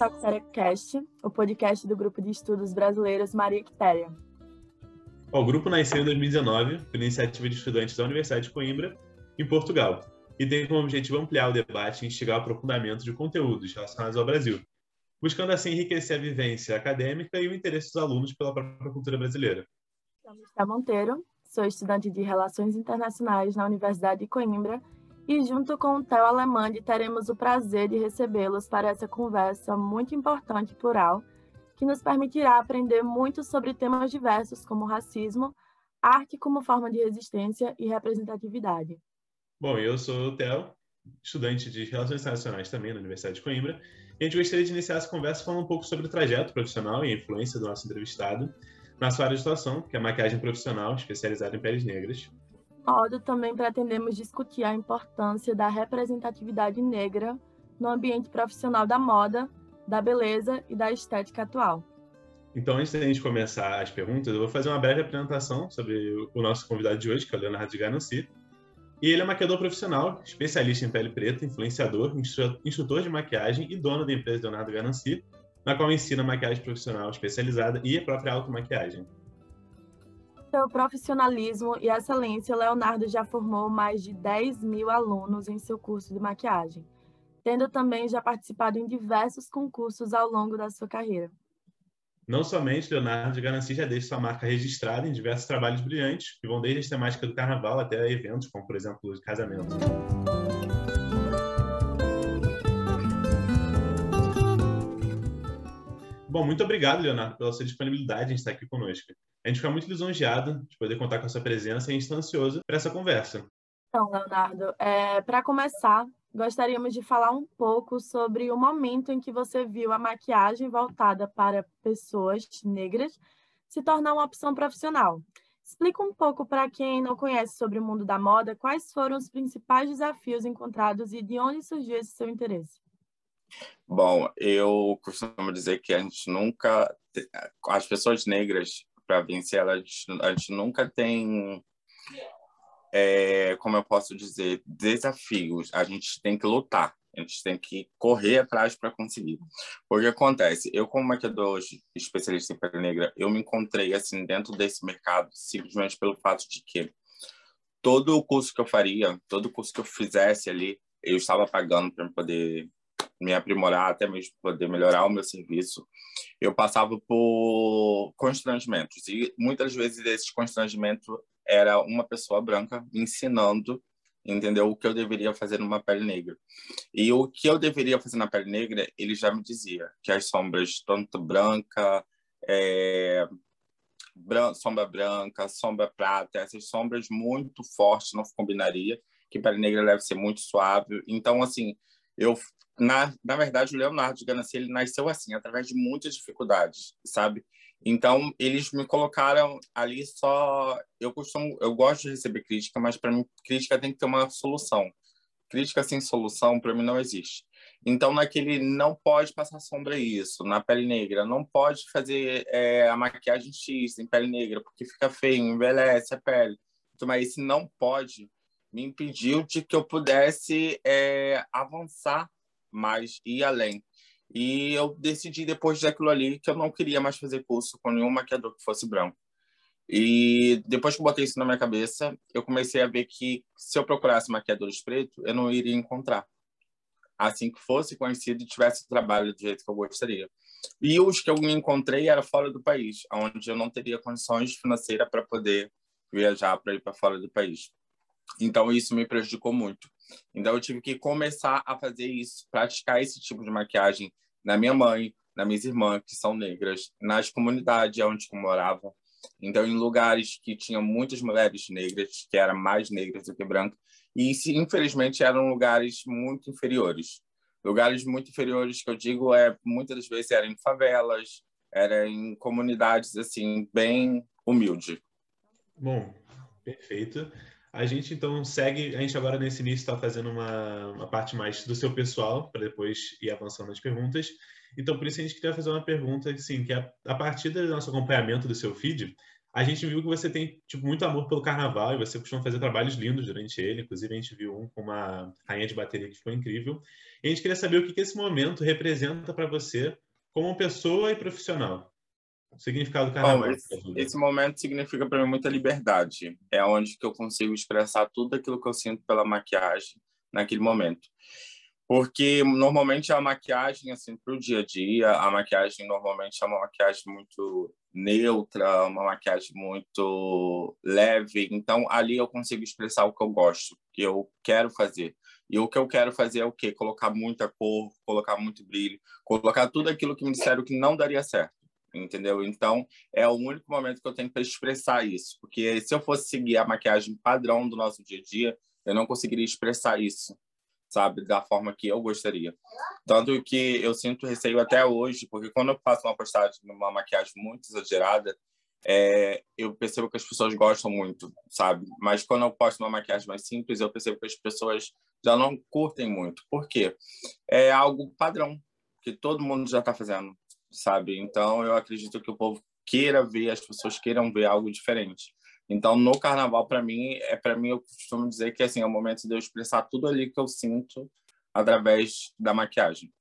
TalkSeriacast, o podcast do Grupo de Estudos Brasileiros Maria Quitéria. O grupo nasceu em 2019 por iniciativa de estudantes da Universidade de Coimbra, em Portugal, e tem como objetivo ampliar o debate e instigar o aprofundamento de conteúdos relacionados ao Brasil, buscando assim enriquecer a vivência acadêmica e o interesse dos alunos pela própria cultura brasileira. Sou Monteiro, sou estudante de Relações Internacionais na Universidade de Coimbra e junto com o Theo Alemande teremos o prazer de recebê-los para essa conversa muito importante e plural, que nos permitirá aprender muito sobre temas diversos como racismo, arte como forma de resistência e representatividade. Bom, eu sou o Theo, estudante de Relações Internacionais também na Universidade de Coimbra, e a gente gostaria de iniciar essa conversa falando um pouco sobre o trajeto profissional e a influência do nosso entrevistado na sua área de atuação, que é a maquiagem profissional especializada em peles negras modo, também pretendemos discutir a importância da representatividade negra no ambiente profissional da moda, da beleza e da estética atual. Então, antes da gente começar as perguntas, eu vou fazer uma breve apresentação sobre o nosso convidado de hoje, que é o Leonardo de Ganassi. E ele é maquiador profissional, especialista em pele preta, influenciador, instrutor de maquiagem e dono da empresa Leonardo Ganassi, na qual ensina maquiagem profissional especializada e a própria automaquiagem. Seu profissionalismo e excelência, Leonardo já formou mais de 10 mil alunos em seu curso de maquiagem, tendo também já participado em diversos concursos ao longo da sua carreira. Não somente, Leonardo de Ganassi já deixa sua marca registrada em diversos trabalhos brilhantes, que vão desde a temática do carnaval até eventos, como por exemplo o de casamento. Bom, muito obrigado, Leonardo, pela sua disponibilidade em estar aqui conosco. A gente fica muito lisonjeado de poder contar com a sua presença e a gente está ansioso para essa conversa. Então, Leonardo, é, para começar, gostaríamos de falar um pouco sobre o momento em que você viu a maquiagem voltada para pessoas negras se tornar uma opção profissional. Explica um pouco para quem não conhece sobre o mundo da moda quais foram os principais desafios encontrados e de onde surgiu esse seu interesse. Bom, eu costumo dizer que a gente nunca. As pessoas negras para vencer ela, a gente, a gente nunca tem, é, como eu posso dizer, desafios. A gente tem que lutar. A gente tem que correr atrás para conseguir. O que acontece? Eu, como maquiador especialista em pele negra, eu me encontrei assim dentro desse mercado simplesmente pelo fato de que todo o curso que eu faria, todo o curso que eu fizesse ali, eu estava pagando para poder me aprimorar, até mesmo poder melhorar o meu serviço, eu passava por constrangimentos. E muitas vezes esses constrangimentos era uma pessoa branca ensinando, entendeu, o que eu deveria fazer numa pele negra. E o que eu deveria fazer na pele negra, ele já me dizia que as sombras, tanto branca, é, bran sombra branca, sombra prata, essas sombras muito fortes não combinaria, que pele negra deve ser muito suave. Então, assim, eu na, na verdade, o Leonardo de Ganassi, ele nasceu assim, através de muitas dificuldades, sabe? Então, eles me colocaram ali só... Eu costumo... Eu gosto de receber crítica, mas para mim, crítica tem que ter uma solução. Crítica sem solução, para mim, não existe. Então, naquele não pode passar sombra isso, na pele negra, não pode fazer é, a maquiagem X em pele negra, porque fica feio, envelhece a pele. Então, mas esse não pode me impediu de que eu pudesse é, avançar mais ir além. E eu decidi depois daquilo ali que eu não queria mais fazer curso com nenhum maquiador que fosse branco. E depois que eu botei isso na minha cabeça, eu comecei a ver que se eu procurasse maquiadores pretos, eu não iria encontrar. Assim que fosse conhecido e tivesse trabalho do jeito que eu gostaria. E os que eu encontrei era fora do país, onde eu não teria condições financeiras para poder viajar para ir para fora do país. Então isso me prejudicou muito. Então eu tive que começar a fazer isso, praticar esse tipo de maquiagem na minha mãe, nas minhas irmãs que são negras, nas comunidades onde eu morava. Então em lugares que tinham muitas mulheres negras, que eram mais negras do que brancas, e infelizmente eram lugares muito inferiores. Lugares muito inferiores que eu digo é muitas das vezes eram em favelas, eram em comunidades assim bem humildes. Bom, perfeito. A gente então segue, a gente agora nesse início está fazendo uma, uma parte mais do seu pessoal, para depois ir avançando nas perguntas. Então, por isso a gente queria fazer uma pergunta, assim, que a, a partir do nosso acompanhamento do seu feed, a gente viu que você tem tipo, muito amor pelo carnaval e você costuma fazer trabalhos lindos durante ele. Inclusive, a gente viu um com uma rainha de bateria que ficou incrível. E a gente queria saber o que, que esse momento representa para você como pessoa e profissional. O significado do carnaval. Bom, esse, esse, momento significa para mim muita liberdade. É onde que eu consigo expressar tudo aquilo que eu sinto pela maquiagem naquele momento. Porque normalmente a maquiagem, assim, para o dia a dia, a maquiagem normalmente é uma maquiagem muito neutra, uma maquiagem muito leve. Então, ali eu consigo expressar o que eu gosto, o que eu quero fazer. E o que eu quero fazer é o quê? Colocar muita cor, colocar muito brilho, colocar tudo aquilo que me disseram que não daria certo, entendeu? Então, é o único momento que eu tenho para expressar isso. Porque se eu fosse seguir a maquiagem padrão do nosso dia a dia, eu não conseguiria expressar isso sabe, da forma que eu gostaria. Tanto que eu sinto receio até hoje, porque quando eu faço uma postagem numa maquiagem muito exagerada, é, eu percebo que as pessoas gostam muito, sabe? Mas quando eu posto uma maquiagem mais simples, eu percebo que as pessoas já não curtem muito. Por quê? É algo padrão, que todo mundo já está fazendo, sabe? Então, eu acredito que o povo queira ver, as pessoas queiram ver algo diferente. Então, no carnaval, para mim, é para mim eu costumo dizer que assim é o momento de eu expressar tudo ali que eu sinto através da maquiagem.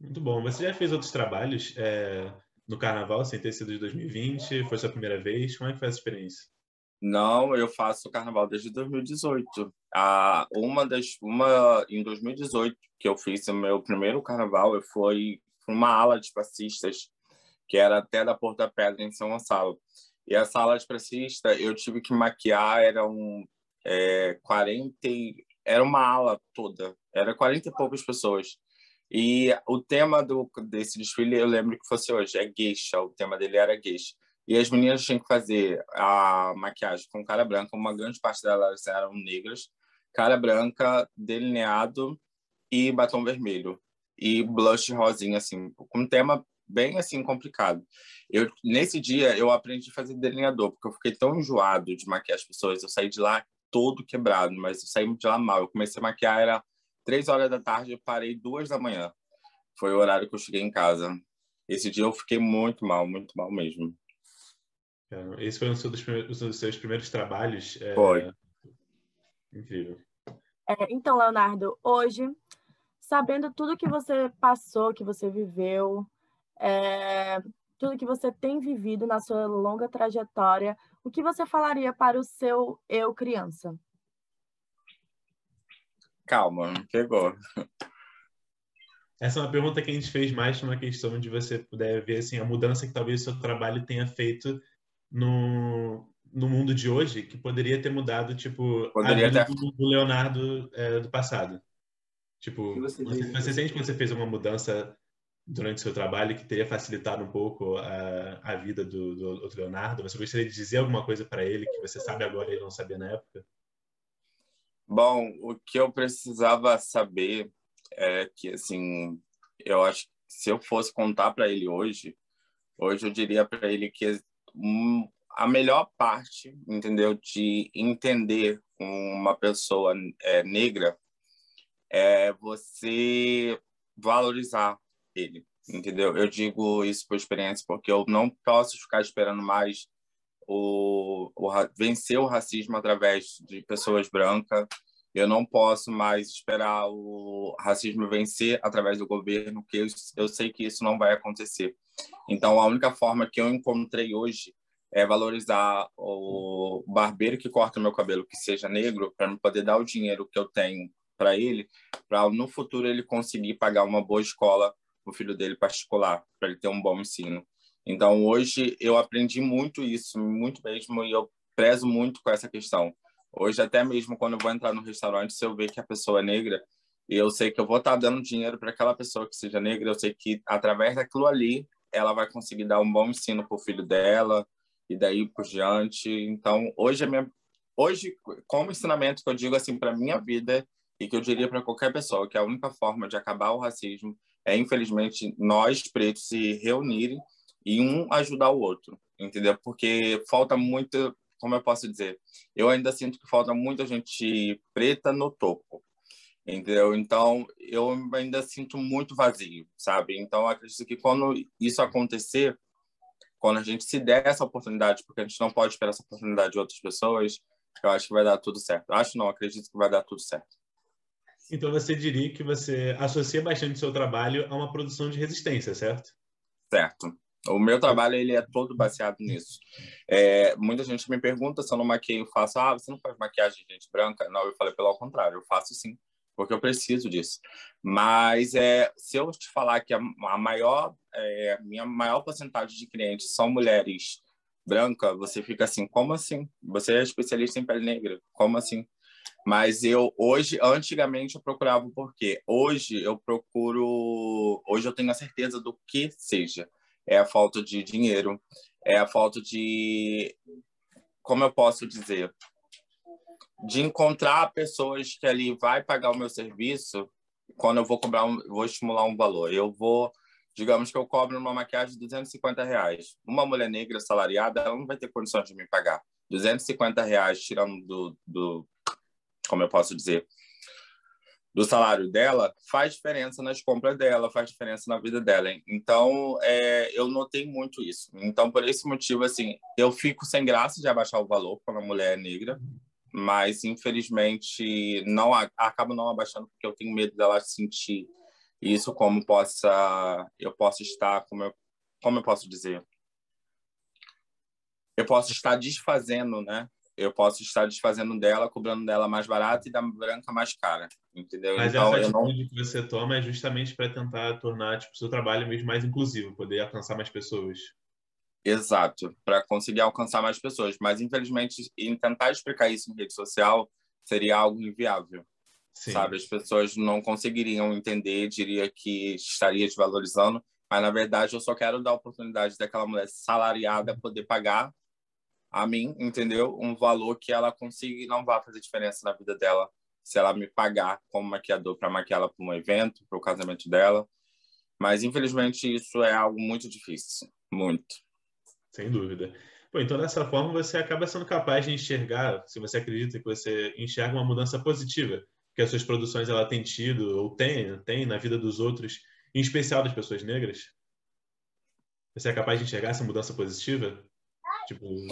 Muito bom. Você já fez outros trabalhos é, no carnaval, sem ter sido de 2020? Foi sua primeira vez? Como é que foi essa experiência? Não, eu faço carnaval desde 2018. Ah, uma das uma em 2018 que eu fiz o meu primeiro carnaval, eu fui uma ala de passistas que era até da Porta Pedra em São Gonçalo. E a sala de pressista, eu tive que maquiar, eram é, 40, era uma ala toda, era 40 e poucas pessoas. E o tema do, desse desfile, eu lembro que fosse hoje, é geisha, o tema dele era geisha. E as meninas tinham que fazer a maquiagem com cara branca, uma grande parte delas eram negras, cara branca, delineado e batom vermelho. E blush rosinha, assim, com um tema bem assim complicado. Eu nesse dia eu aprendi a fazer delineador, porque eu fiquei tão enjoado de maquiar as pessoas, eu saí de lá todo quebrado, mas eu saí de lá mal. Eu comecei a maquiar era três horas da tarde, eu parei duas da manhã. Foi o horário que eu cheguei em casa. Esse dia eu fiquei muito mal, muito mal mesmo. Esse foi um dos, primeiros, um dos seus primeiros trabalhos? É... Foi. Incrível. É, então, Leonardo, hoje, sabendo tudo que você passou, que você viveu, é, tudo que você tem vivido na sua longa trajetória, o que você falaria para o seu eu criança? Calma, pegou. Essa é uma pergunta que a gente fez mais uma questão de você puder ver assim, a mudança que talvez o seu trabalho tenha feito no, no mundo de hoje, que poderia ter mudado tipo, poderia a vida ter... do, Leonardo é, do passado. Tipo, você, você, você sente que você fez uma mudança durante o seu trabalho que teria facilitado um pouco a, a vida do, do outro Leonardo? Você gostaria de dizer alguma coisa para ele que você sabe agora e ele não sabia na época? Bom, o que eu precisava saber é que, assim, eu acho que se eu fosse contar para ele hoje, hoje eu diria para ele que a melhor parte, entendeu, de entender uma pessoa é, negra é você valorizar ele, entendeu? Eu digo isso por experiência porque eu não posso ficar esperando mais o, o vencer o racismo através de pessoas brancas. Eu não posso mais esperar o racismo vencer através do governo, porque eu, eu sei que isso não vai acontecer. Então, a única forma que eu encontrei hoje é valorizar o barbeiro que corta meu cabelo, que seja negro, para me poder dar o dinheiro que eu tenho para ele, para no futuro ele conseguir pagar uma boa escola o filho dele particular, para ele ter um bom ensino. Então, hoje eu aprendi muito isso, muito mesmo, e eu prezo muito com essa questão. Hoje, até mesmo quando eu vou entrar no restaurante, se eu ver que a pessoa é negra, eu sei que eu vou estar dando dinheiro para aquela pessoa que seja negra, eu sei que através daquilo ali, ela vai conseguir dar um bom ensino para o filho dela, e daí por diante. Então, hoje, a minha, hoje como ensinamento que eu digo assim para minha vida, e que eu diria para qualquer pessoa, que a única forma de acabar o racismo é, infelizmente, nós pretos se reunirem e um ajudar o outro, entendeu? Porque falta muito, como eu posso dizer, eu ainda sinto que falta muita gente preta no topo, entendeu? Então, eu ainda sinto muito vazio, sabe? Então, acredito que quando isso acontecer, quando a gente se der essa oportunidade, porque a gente não pode esperar essa oportunidade de outras pessoas, eu acho que vai dar tudo certo. Acho não, acredito que vai dar tudo certo. Então você diria que você associa bastante o seu trabalho a uma produção de resistência, certo? Certo. O meu trabalho ele é todo baseado nisso. É, muita gente me pergunta se eu não maqueio, faço, ah, você não faz maquiagem de gente branca? Não, eu falei pelo contrário, eu faço sim, porque eu preciso disso. Mas é, se eu te falar que a, a maior, é, minha maior porcentagem de clientes são mulheres brancas, você fica assim, como assim? Você é especialista em pele negra, como assim? Mas eu hoje, antigamente eu procurava o porquê. Hoje eu procuro, hoje eu tenho a certeza do que seja é a falta de dinheiro, é a falta de, como eu posso dizer, de encontrar pessoas que ali vai pagar o meu serviço quando eu vou cobrar, um, vou estimular um valor. Eu vou, digamos que eu cobro uma maquiagem de 250 reais. Uma mulher negra salariada, ela não vai ter condições de me pagar. 250 reais tirando do, do como eu posso dizer, do salário dela faz diferença nas compras dela, faz diferença na vida dela. Então, é, eu notei muito isso. Então, por esse motivo, assim, eu fico sem graça de abaixar o valor quando a mulher é negra, mas infelizmente não acabo não abaixando porque eu tenho medo dela sentir isso como possa eu posso estar como eu, como eu posso dizer eu posso estar desfazendo, né, eu posso estar desfazendo dela, cobrando dela mais barato e da branca mais cara, entendeu? Mas então, essa atitude não... que você toma é justamente para tentar tornar tipo, o seu trabalho mesmo mais inclusivo, poder alcançar mais pessoas. Exato, para conseguir alcançar mais pessoas. Mas, infelizmente, em tentar explicar isso em rede social seria algo inviável. Sim. Sabe? As pessoas não conseguiriam entender, diria que estaria desvalorizando, mas, na verdade, eu só quero dar a oportunidade daquela mulher salariada poder pagar a mim, entendeu? Um valor que ela consiga e não vá fazer diferença na vida dela se ela me pagar como maquiador para maquiá-la para um evento, para o casamento dela. Mas infelizmente isso é algo muito difícil, muito. Sem dúvida. Bom, então dessa forma você acaba sendo capaz de enxergar, se você acredita que você enxerga uma mudança positiva que as suas produções ela tem tido ou tem, tem na vida dos outros, em especial das pessoas negras. Você é capaz de enxergar essa mudança positiva? Tipo...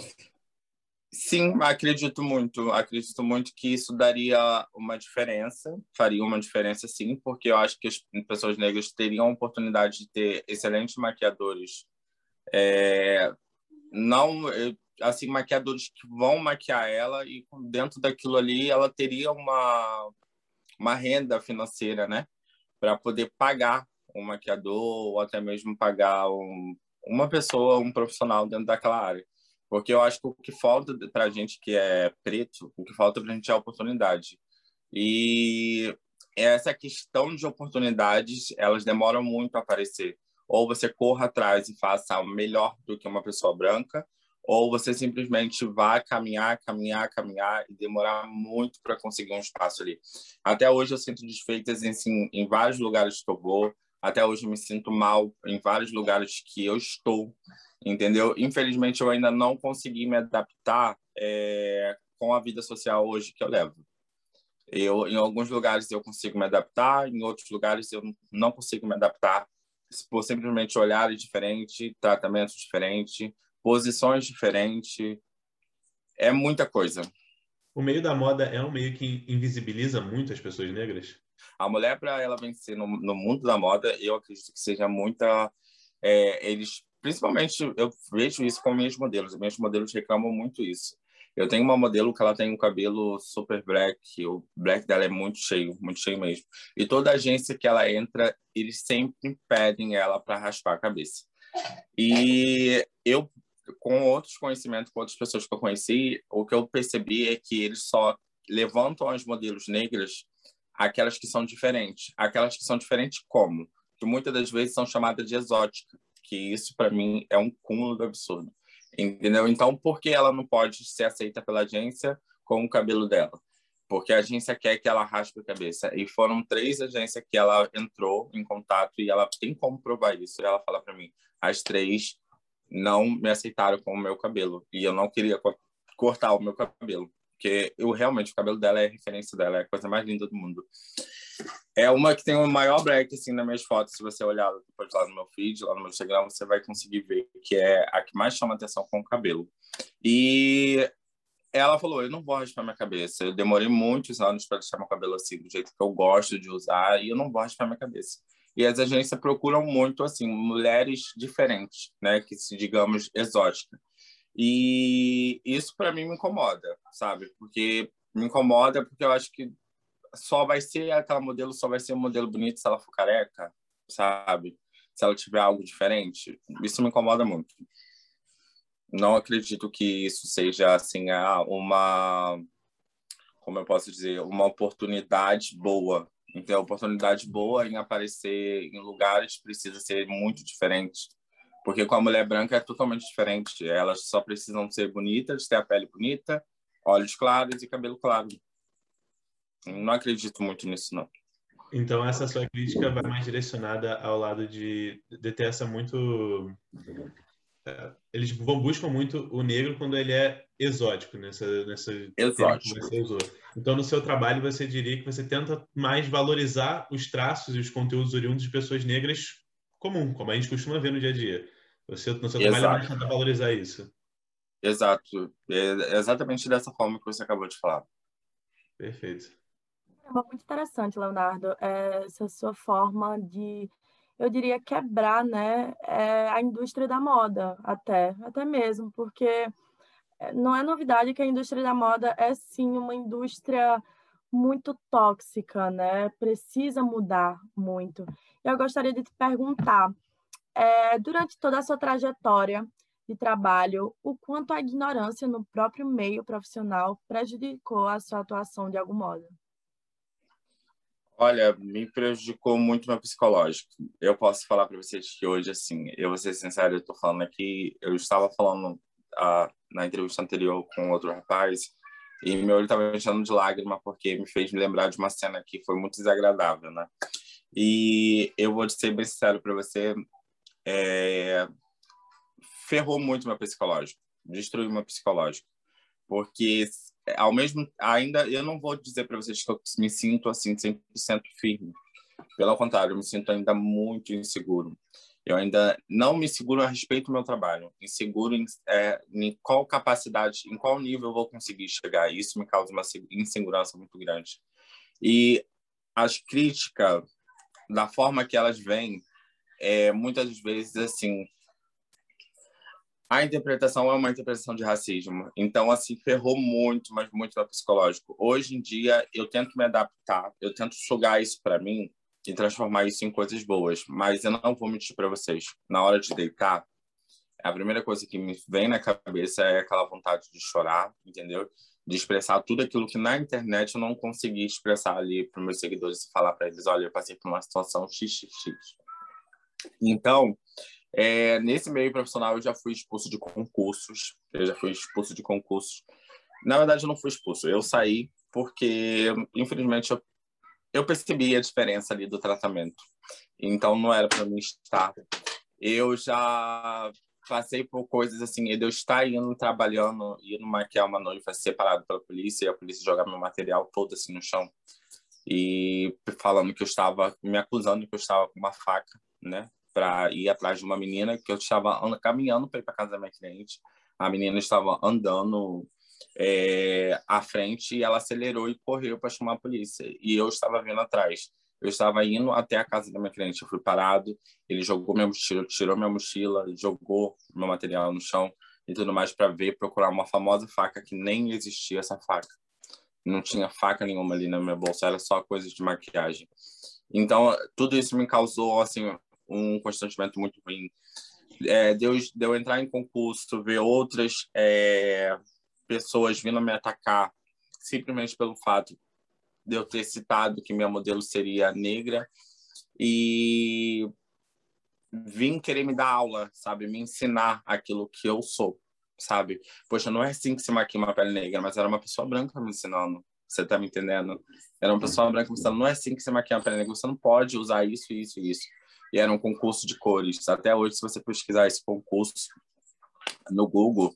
Sim, acredito muito. Acredito muito que isso daria uma diferença, faria uma diferença sim, porque eu acho que as pessoas negras teriam a oportunidade de ter excelentes maquiadores. É, não, assim, maquiadores que vão maquiar ela e dentro daquilo ali ela teria uma, uma renda financeira, né? Para poder pagar um maquiador ou até mesmo pagar um, uma pessoa, um profissional dentro daquela área. Porque eu acho que o que falta para a gente que é preto, o que falta para a gente é oportunidade. E essa questão de oportunidades, elas demoram muito a aparecer. Ou você corra atrás e faça melhor do que uma pessoa branca, ou você simplesmente vai caminhar, caminhar, caminhar e demorar muito para conseguir um espaço ali. Até hoje eu sinto desfeitas em, assim, em vários lugares que eu vou, até hoje eu me sinto mal em vários lugares que eu estou entendeu? Infelizmente, eu ainda não consegui me adaptar é, com a vida social hoje que eu levo. Eu, em alguns lugares eu consigo me adaptar, em outros lugares eu não consigo me adaptar por simplesmente olhares diferentes, tratamentos diferentes, posições diferentes. É muita coisa. O meio da moda é um meio que invisibiliza muito as pessoas negras? A mulher, para ela vencer no, no, mundo da moda, eu acredito que seja muita. É, eles principalmente eu vejo isso com minhas modelos. Minhas modelos reclamam muito isso. Eu tenho uma modelo que ela tem um cabelo super black, o black dela é muito cheio, muito cheio mesmo. E toda agência que ela entra, eles sempre pedem ela para raspar a cabeça. E eu, com outros conhecimentos, com outras pessoas que eu conheci, o que eu percebi é que eles só levantam as modelos negras aquelas que são diferentes. Aquelas que são diferentes como? Que muitas das vezes são chamadas de exótica que isso para mim é um cúmulo do absurdo. Entendeu? Então, por que ela não pode ser aceita pela agência com o cabelo dela? Porque a agência quer que ela raspe a cabeça. E foram três agências que ela entrou em contato e ela tem como provar isso. E ela fala para mim: as três não me aceitaram com o meu cabelo. E eu não queria cortar o meu cabelo. Porque eu realmente, o cabelo dela é referência dela, é a coisa mais linda do mundo. É uma que tem o maior black, assim, nas minhas fotos. Se você olhar depois lá no meu feed, lá no meu Instagram, você vai conseguir ver que é a que mais chama atenção com o cabelo. E ela falou: Eu não vou raspar minha cabeça. Eu demorei muitos anos para deixar meu cabelo assim, do jeito que eu gosto de usar, e eu não vou raspar minha cabeça. E as agências procuram muito, assim, mulheres diferentes, né? Que se, digamos, exóticas. E isso para mim me incomoda, sabe? Porque me incomoda porque eu acho que só vai ser aquela modelo, só vai ser um modelo bonito se ela for careca, sabe? Se ela tiver algo diferente. Isso me incomoda muito não acredito que isso seja assim uma como eu posso dizer uma oportunidade boa então oportunidade boa em aparecer em lugares precisa ser muito diferente porque com a mulher branca é totalmente diferente elas só precisam ser bonitas ter a pele bonita olhos claros e cabelo claro não acredito muito nisso não então essa sua crítica vai mais direcionada ao lado de, de ter essa muito é, eles vão, buscam muito o negro quando ele é exótico nessa nessa exótico. Então no seu trabalho você diria que você tenta mais valorizar os traços e os conteúdos oriundos de pessoas negras comum, como a gente costuma ver no dia a dia. Você no seu trabalho mais tenta valorizar isso. Exato, é exatamente dessa forma que você acabou de falar. Perfeito. É muito interessante, Leonardo, essa sua forma de eu diria, quebrar né, é, a indústria da moda, até, até mesmo, porque é, não é novidade que a indústria da moda é sim uma indústria muito tóxica, né? Precisa mudar muito. Eu gostaria de te perguntar, é, durante toda a sua trajetória de trabalho, o quanto a ignorância no próprio meio profissional prejudicou a sua atuação de algum modo? Olha, me prejudicou muito meu psicológico. Eu posso falar para vocês que hoje, assim, eu vou ser sincero, eu tô falando aqui, eu estava falando ah, na entrevista anterior com outro rapaz e meu olho estava enchendo de lágrima porque me fez me lembrar de uma cena que foi muito desagradável, né? E eu vou ser bem sincero para você, é... ferrou muito meu psicológico, destruiu meu psicológico, porque ao mesmo ainda eu não vou dizer para vocês que eu me sinto assim 100% firme. Pelo contrário, eu me sinto ainda muito inseguro. Eu ainda não me seguro a respeito do meu trabalho, inseguro em, é, em qual capacidade, em qual nível eu vou conseguir chegar. Isso me causa uma insegurança muito grande. E as críticas, da forma que elas vêm, é, muitas vezes assim, a interpretação é uma interpretação de racismo. Então, assim, ferrou muito, mas muito no psicológico. Hoje em dia, eu tento me adaptar, eu tento sugar isso para mim e transformar isso em coisas boas. Mas eu não vou mentir para vocês. Na hora de deitar, a primeira coisa que me vem na cabeça é aquela vontade de chorar, entendeu? De expressar tudo aquilo que na internet eu não consegui expressar ali para meus seguidores e falar para eles: olha, eu passei por uma situação xxx. Então, é, nesse meio profissional, eu já fui expulso de concursos. Eu já fui expulso de concursos. Na verdade, eu não fui expulso. Eu saí porque, infelizmente, eu, eu percebi a diferença ali do tratamento. Então, não era para mim estar. Eu já passei por coisas assim, de eu estar indo trabalhando, indo maquiar uma noiva separado pela polícia, e a polícia jogar meu material todo assim no chão. E falando que eu estava, me acusando que eu estava com uma faca, né? Para ir atrás de uma menina que eu estava caminhando para ir para casa da minha cliente. A menina estava andando é, à frente e ela acelerou e correu para chamar a polícia. E eu estava vindo atrás. Eu estava indo até a casa da minha cliente. Eu fui parado. Ele jogou minha mochila, tirou minha mochila, jogou meu material no chão e tudo mais para ver, procurar uma famosa faca que nem existia essa faca. Não tinha faca nenhuma ali na minha bolsa, era só coisas de maquiagem. Então, tudo isso me causou assim um constrangimento muito ruim. É, deu, deu entrar em concurso, ver outras é, pessoas vindo me atacar simplesmente pelo fato de eu ter citado que minha modelo seria negra e vim querer me dar aula, sabe? Me ensinar aquilo que eu sou, sabe? Poxa, não é assim que se maquia uma pele negra, mas era uma pessoa branca me ensinando. Você tá me entendendo? Era uma pessoa branca me ensinando, não é assim que se maquia uma pele negra, você não pode usar isso, isso isso e era um concurso de cores. Até hoje, se você pesquisar esse concurso no Google,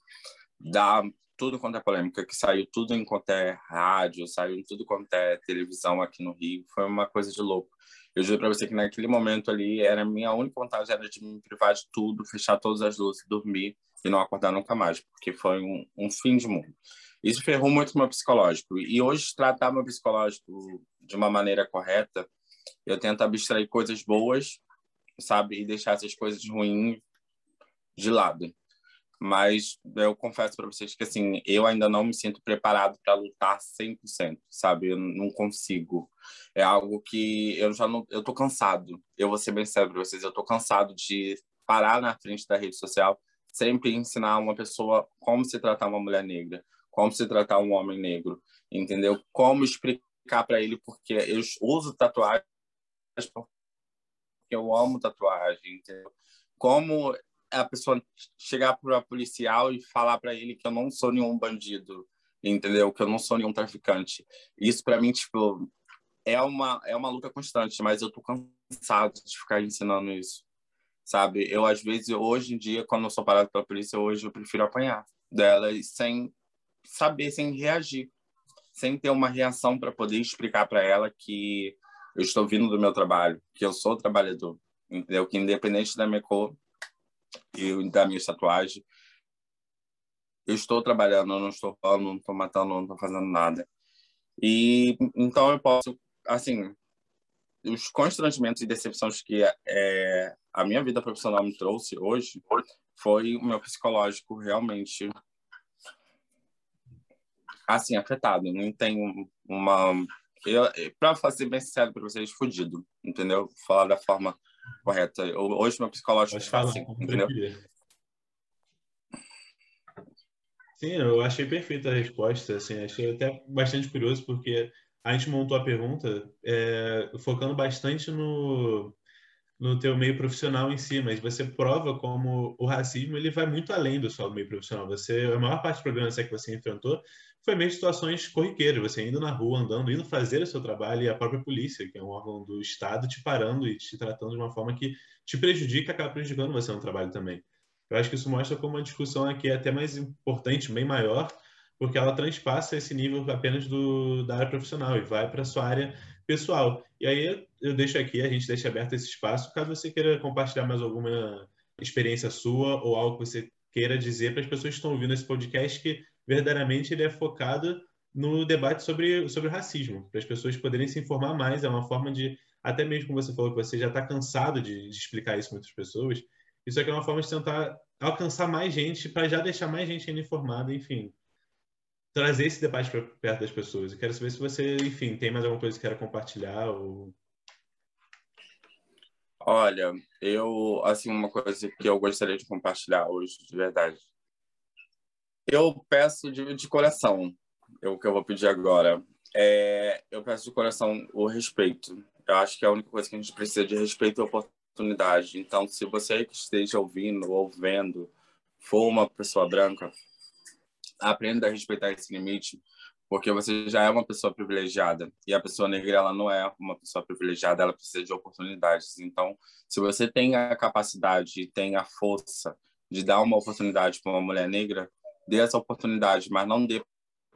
dá tudo quanto é polêmica, que saiu tudo em quanto é rádio, saiu tudo quanto é televisão aqui no Rio, foi uma coisa de louco. Eu juro para você que naquele momento ali, era minha única vontade era de me privar de tudo, fechar todas as luzes, dormir e não acordar nunca mais, porque foi um, um fim de mundo. Isso ferrou muito meu psicológico. E hoje, tratar meu psicológico de uma maneira correta, eu tento abstrair coisas boas, sabe? E deixar essas coisas ruins de lado. Mas eu confesso para vocês que, assim, eu ainda não me sinto preparado para lutar 100%, sabe? Eu não consigo. É algo que eu já não... Eu tô cansado. Eu vou ser bem sério para vocês. Eu tô cansado de parar na frente da rede social sempre ensinar uma pessoa como se tratar uma mulher negra, como se tratar um homem negro, entendeu? Como explicar para ele porque eu uso tatuagem porque eu amo tatuagem, entendeu? Como a pessoa chegar para o policial e falar para ele que eu não sou nenhum bandido, entendeu? Que eu não sou nenhum traficante. Isso para mim, tipo, é uma é uma luta constante, mas eu tô cansado de ficar ensinando isso sabe? Eu, às vezes, hoje em dia, quando eu sou parado pela polícia, hoje eu prefiro apanhar dela sem saber, sem reagir, sem ter uma reação para poder explicar para ela que eu estou vindo do meu trabalho, que eu sou trabalhador, entendeu? Que independente da minha cor e da minha tatuagem, eu estou trabalhando, eu não estou falando, não estou matando, não estou fazendo nada. E então eu posso, assim, os constrangimentos e decepções que é, a minha vida profissional me trouxe hoje foi o meu psicológico realmente assim afetado. Não tenho uma para fazer bem sincero para vocês, fudido, entendeu? Falar da forma correta. Hoje meu psicológico está assim, entendeu? Sim, eu achei perfeita a resposta, assim, achei até bastante curioso porque a gente montou a pergunta é, focando bastante no, no teu meio profissional em si, mas você prova como o racismo ele vai muito além do só meio profissional. Você, a maior parte dos problemas que você enfrentou foi meio situações corriqueiras, você indo na rua, andando, indo fazer o seu trabalho e a própria polícia, que é um órgão do Estado, te parando e te tratando de uma forma que te prejudica, acaba prejudicando você no trabalho também. Eu acho que isso mostra como a discussão aqui é até mais importante, bem maior, porque ela transpassa esse nível apenas do, da área profissional e vai para a sua área pessoal. E aí eu deixo aqui, a gente deixa aberto esse espaço, caso você queira compartilhar mais alguma experiência sua ou algo que você queira dizer para as pessoas que estão ouvindo esse podcast, que verdadeiramente ele é focado no debate sobre, sobre racismo, para as pessoas poderem se informar mais. É uma forma de, até mesmo como você falou que você já está cansado de, de, explicar isso para outras pessoas, isso aqui é uma forma de tentar alcançar mais gente, para já deixar mais gente ainda informada, enfim trazer esse debate para perto das pessoas. Eu quero saber se você, enfim, tem mais alguma coisa que queira compartilhar ou Olha, eu assim uma coisa que eu gostaria de compartilhar hoje, de verdade. Eu peço de, de coração, é o que eu vou pedir agora. É, eu peço de coração o respeito. Eu acho que a única coisa que a gente precisa de respeito é oportunidade. Então, se você que esteja ouvindo ou vendo for uma pessoa branca, aprenda a respeitar esse limite, porque você já é uma pessoa privilegiada e a pessoa negra ela não é uma pessoa privilegiada, ela precisa de oportunidades. Então, se você tem a capacidade e tem a força de dar uma oportunidade para uma mulher negra, dê essa oportunidade, mas não dê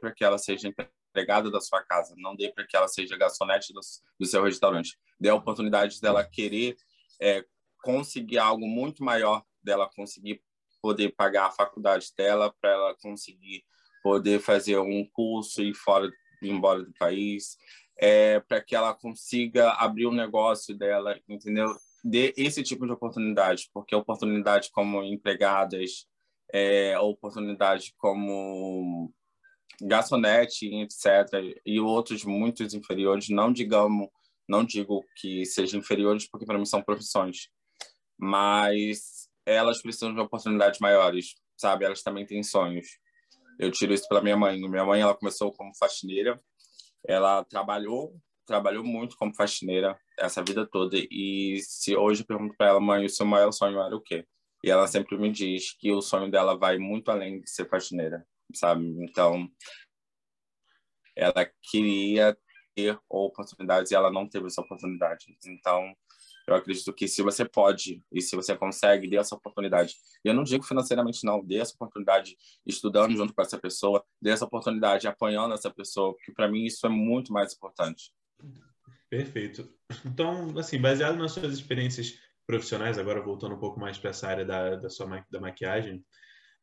para que ela seja empregada da sua casa, não dê para que ela seja garçonete do, do, seu restaurante. Dê a oportunidade dela querer é, conseguir algo muito maior, dela conseguir poder pagar a faculdade dela, para ela conseguir poder fazer um curso e fora ir embora do país, é, para que ela consiga abrir um negócio dela, entendeu? Dê esse tipo de oportunidade, porque oportunidade como empregadas, é, oportunidade como garçonete, etc., e outros muitos inferiores, não digamos, não digo que sejam inferiores, porque para mim são profissões, mas elas precisam de oportunidades maiores, sabe? Elas também têm sonhos. Eu tiro isso pela minha mãe. Minha mãe, ela começou como faxineira. Ela trabalhou, trabalhou muito como faxineira essa vida toda. E se hoje eu pergunto para ela, mãe, o seu maior sonho era o quê? E ela sempre me diz que o sonho dela vai muito além de ser faxineira, sabe? Então, ela queria ter oportunidades e ela não teve essa oportunidade. Então, Eu acredito que se você pode e se você consegue, dê essa oportunidade. Eu não digo financeiramente, não. Dê essa oportunidade estudando junto com essa pessoa, dê essa oportunidade apoiando essa pessoa, porque para mim isso é muito mais importante. Perfeito. Então, assim, baseado nas suas experiências profissionais, agora voltando um pouco mais para essa área da, da sua da maquiagem,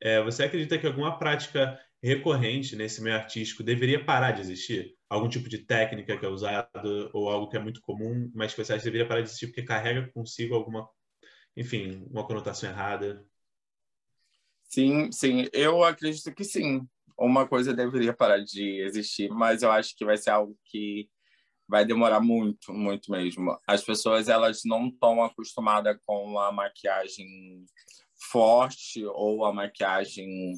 é, você acredita que alguma prática recorrente nesse meio artístico deveria parar de existir? Algum tipo de técnica que é usada ou algo que é muito comum, mas que você acha que deveria parar de existir porque carrega consigo alguma, enfim, uma conotação errada? Sim, sim, eu acredito que sim. Uma coisa deveria parar de existir, mas eu acho que vai ser algo que vai demorar muito, muito mesmo. As pessoas elas não estão acostumadas com a maquiagem forte ou a maquiagem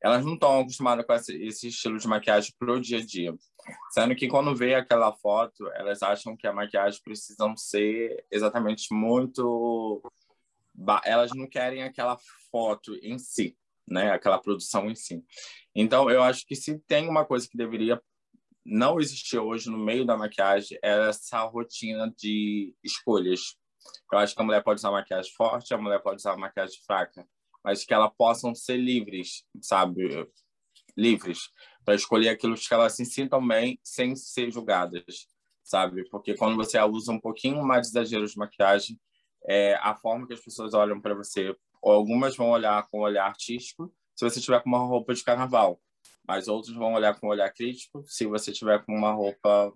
elas não estão acostumadas com esse, estilo de maquiagem pro dia a dia. Sendo que quando vê aquela foto, elas acham que a maquiagem precisam ser exatamente muito elas não querem aquela foto em si, né? Aquela produção em si. Então, eu acho que se tem uma coisa que deveria não existir hoje no meio da maquiagem é essa rotina de escolhas. Eu acho que a mulher pode usar maquiagem forte, a mulher pode usar maquiagem fraca, mas que elas possam ser livres, sabe? Livres para escolher aquilo que elas se sintam bem sem ser julgadas, sabe? Porque quando você usa um pouquinho mais de exagero de maquiagem, é a forma que as pessoas olham para você, algumas vão olhar com um olhar artístico, se você tiver com uma roupa de carnaval, mas outros vão olhar com um olhar crítico se você tiver com uma roupa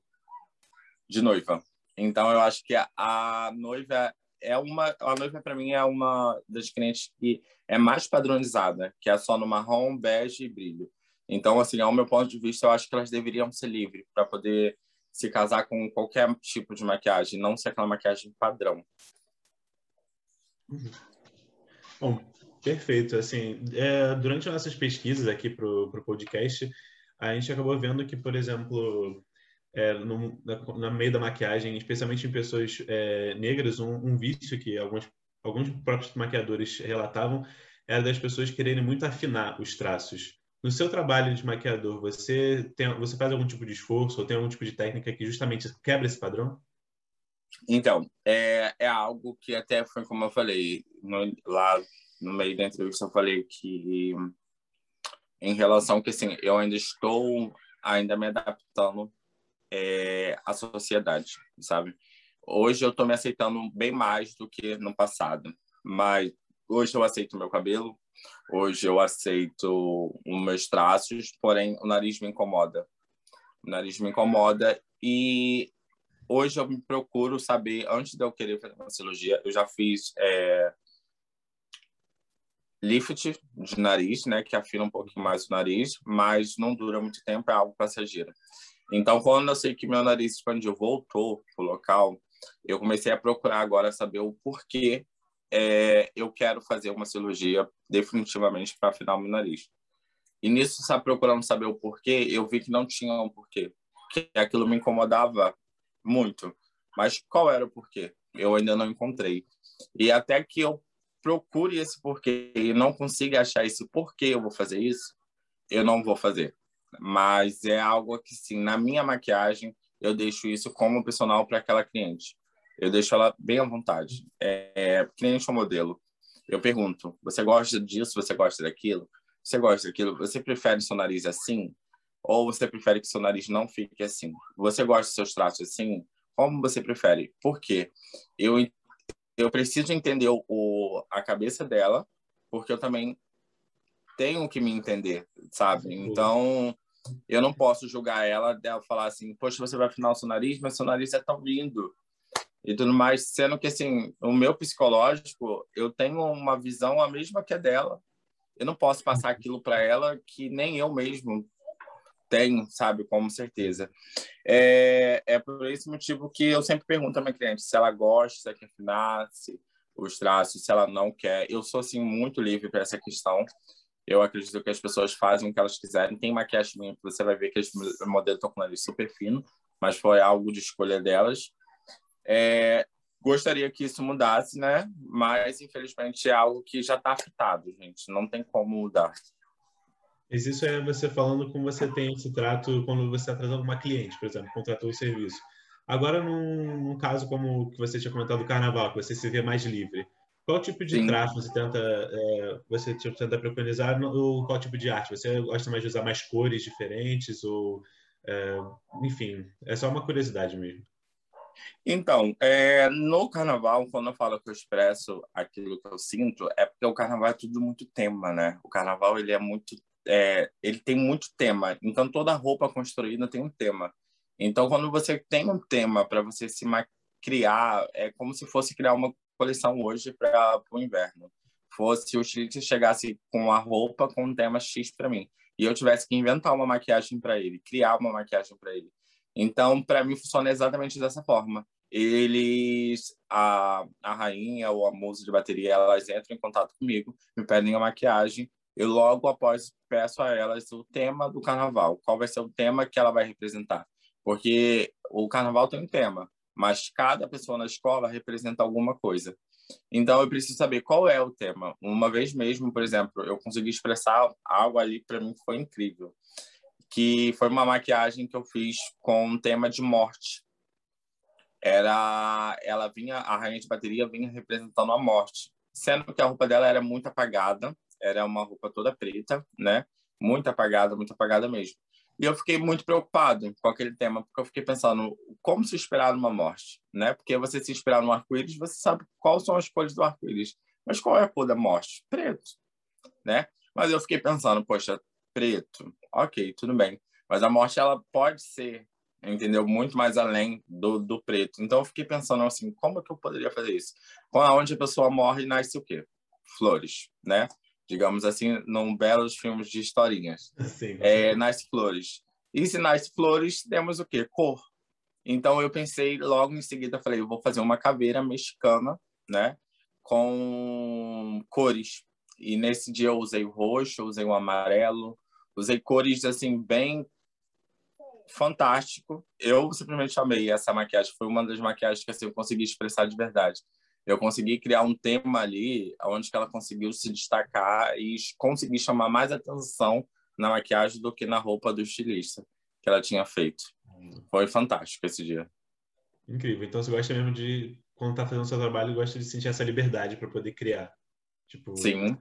de noiva. Então eu acho que a, noiva é uma a noiva para mim é uma das clientes que é mais padronizada, que é só no marrom, bege e brilho. Então assim, ao meu ponto de vista, eu acho que elas deveriam ser livres para poder se casar com qualquer tipo de maquiagem, não ser aquela maquiagem padrão. Uhum. Bom, perfeito. Assim, é, durante nossas pesquisas aqui para o podcast, a gente acabou vendo que, por exemplo, é, no, na, no meio da maquiagem, especialmente em pessoas é, negras, um, um, vício que alguns, alguns próprios maquiadores relatavam era das pessoas quererem muito afinar os traços. No seu trabalho de maquiador, você, tem, você faz algum tipo de esforço ou tem algum tipo de técnica que justamente quebra esse padrão? Então, é, é algo que até foi como eu falei no, lá no meio da entrevista, eu falei que em relação que assim, eu ainda estou ainda me adaptando é, à sociedade, sabe? Hoje eu estou me aceitando bem mais do que no passado, mas hoje eu aceito meu cabelo, hoje eu aceito os meus traços, porém o nariz me incomoda. O nariz me incomoda e hoje eu me procuro saber, antes de eu querer fazer uma cirurgia, eu já fiz é, lift de nariz, né, que afina um pouquinho mais o nariz, mas não dura muito tempo, é algo passageiro. Então, quando eu sei que meu nariz expandiu, voltou pro local, eu comecei a procurar agora saber o porquê é, eu quero fazer uma cirurgia definitivamente para afinar meu nariz. E nisso, sabe, procurando saber o porquê, eu vi que não tinha um porquê. Que aquilo me incomodava muito. Mas qual era o porquê? Eu ainda não encontrei. E até que eu procure esse porquê e não consiga achar esse porquê eu vou fazer isso, eu não vou fazer. Mas é algo que, sim, na minha maquiagem, eu deixo isso como personal para aquela cliente. Eu deixo ela bem à vontade. É, cliente ou modelo, eu pergunto: você gosta disso? Você gosta daquilo? Você gosta daquilo? Você prefere seu nariz assim? Ou você prefere que seu nariz não fique assim? Você gosta dos seus traços assim? Como você prefere? Por quê? Eu, eu preciso entender o, a cabeça dela, porque eu também tenho que me entender, sabe? Então, eu não posso julgar ela, dela falar assim, poxa, você vai afinar o seu nariz, mas seu nariz é tão lindo. E tudo mais, sendo que, assim, o meu psicológico, eu tenho uma visão a mesma que a dela. Eu não posso passar aquilo para ela que nem eu mesmo tenho, sabe, com certeza. É, é por esse motivo que eu sempre pergunto à minha cliente se ela gosta, se ela quer afinar, se os traços, se ela não quer. Eu sou, assim, muito livre para essa questão. Eu acredito que as pessoas fazem o que elas quiserem. Tem maquiagem minha que você vai ver que os modelos estão com o nariz super fino, mas foi algo de escolha delas. É, gostaria que isso mudasse, né? Mas, infelizmente, é algo que já está afetado, gente. Não tem como mudar. Mas isso é você falando como você tem esse trato quando você está trazendo uma cliente, por exemplo, contratou o serviço. Agora, num, num, caso como que você tinha comentado do carnaval, que você se vê mais livre, qual tipo de Sim. traço você tenta, é, você tenta preconizar? Ou qual tipo de arte? Você gosta mais de usar mais cores diferentes? Ou, é, enfim, é só uma curiosidade mesmo. Então, é, no carnaval, quando eu falo que eu expresso aquilo que eu sinto, é porque o carnaval é tudo muito tema, né? O carnaval, ele é muito... É, ele tem muito tema. Então, toda roupa construída tem um tema. Então, quando você tem um tema para você se criar, é como se fosse criar uma coleção hoje para o inverno. Fosse o estilista chegasse com a roupa com um tema X para mim e eu tivesse que inventar uma maquiagem para ele, criar uma maquiagem para ele. Então, para mim, funciona exatamente dessa forma. Eles, a, a rainha ou a musa de bateria, elas entram em contato comigo, me pedem a maquiagem, eu logo após peço a elas o tema do carnaval, qual vai ser o tema que ela vai representar. Porque o carnaval tem um tema, mas cada pessoa na escola representa alguma coisa. Então eu preciso saber qual é o tema. Uma vez mesmo, por exemplo, eu consegui expressar algo ali para mim que foi incrível que foi uma maquiagem que eu fiz com um tema de morte. Era, ela vinha, a rainha de bateria vinha representando a morte, sendo que a roupa dela era muito apagada, era uma roupa toda preta, né? Muito apagada, muito apagada mesmo. E eu fiquei muito preocupado com aquele tema, porque eu fiquei pensando como se esperar numa morte, né? Porque você se esperar no arco-íris, você sabe quais são as cores do arco-íris. Mas qual é a cor da morte? Preto, né? Mas eu fiquei pensando, poxa, preto, ok, tudo bem. Mas a morte, ela pode ser, entendeu? Muito mais além do, do preto. Então, eu fiquei pensando assim, como que eu poderia fazer isso? Onde a pessoa morre, nasce o quê? Flores, né? Digamos assim, num belos filmes de historinhas. Sim, é, nasce flores. E se nasce flores, temos o quê? Cor. Então, eu pensei, logo em seguida, falei, eu vou fazer uma caveira mexicana, né? Com cores. E nesse dia eu usei o roxo, usei o amarelo, Usei cores assim bem fantástico. Eu simplesmente amei essa maquiagem. Foi uma das maquiagens que assim, eu consegui expressar de verdade. Eu consegui criar um tema ali onde ela conseguiu se destacar e conseguir chamar mais atenção na maquiagem do que na roupa do estilista que ela tinha feito. Foi fantástico esse dia. Incrível. Então você gosta mesmo de, quando está fazendo o seu trabalho, gosta de sentir essa liberdade para poder criar. Tipo... Sim